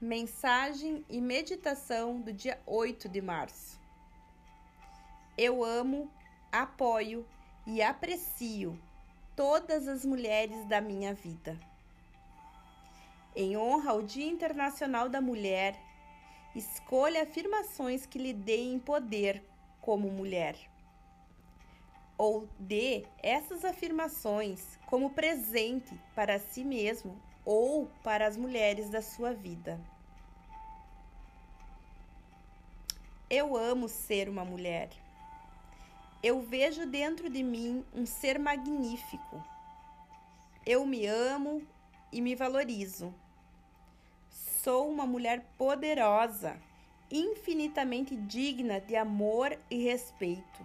Mensagem e meditação do dia 8 de março. Eu amo, apoio e aprecio todas as mulheres da minha vida. Em honra ao Dia Internacional da Mulher, escolha afirmações que lhe deem poder como mulher. Ou dê essas afirmações como presente para si mesmo ou para as mulheres da sua vida. Eu amo ser uma mulher. Eu vejo dentro de mim um ser magnífico. Eu me amo e me valorizo. Sou uma mulher poderosa, infinitamente digna de amor e respeito.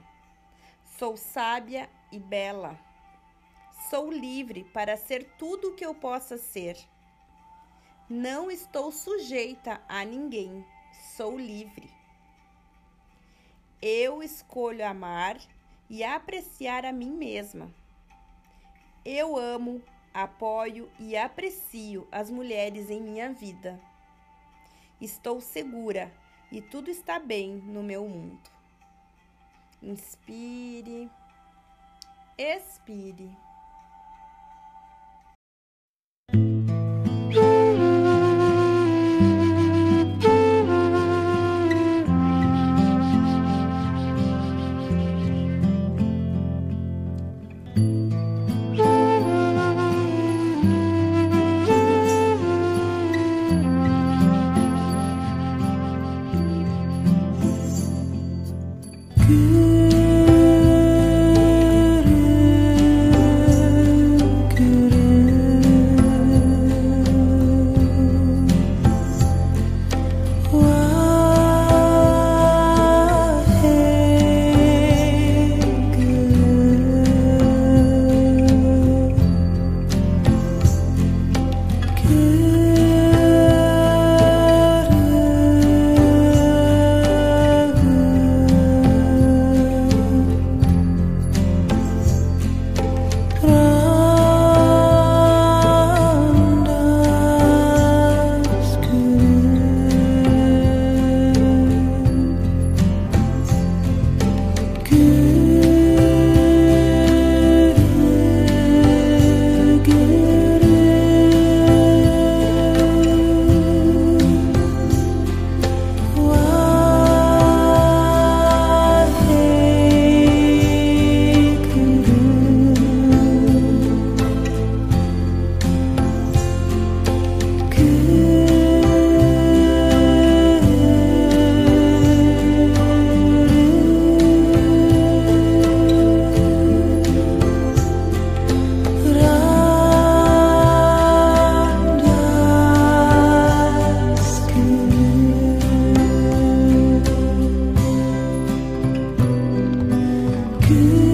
Sou sábia e bela. Sou livre para ser tudo o que eu possa ser. Não estou sujeita a ninguém. Sou livre. Eu escolho amar e apreciar a mim mesma. Eu amo, apoio e aprecio as mulheres em minha vida. Estou segura e tudo está bem no meu mundo. Inspire, expire. good.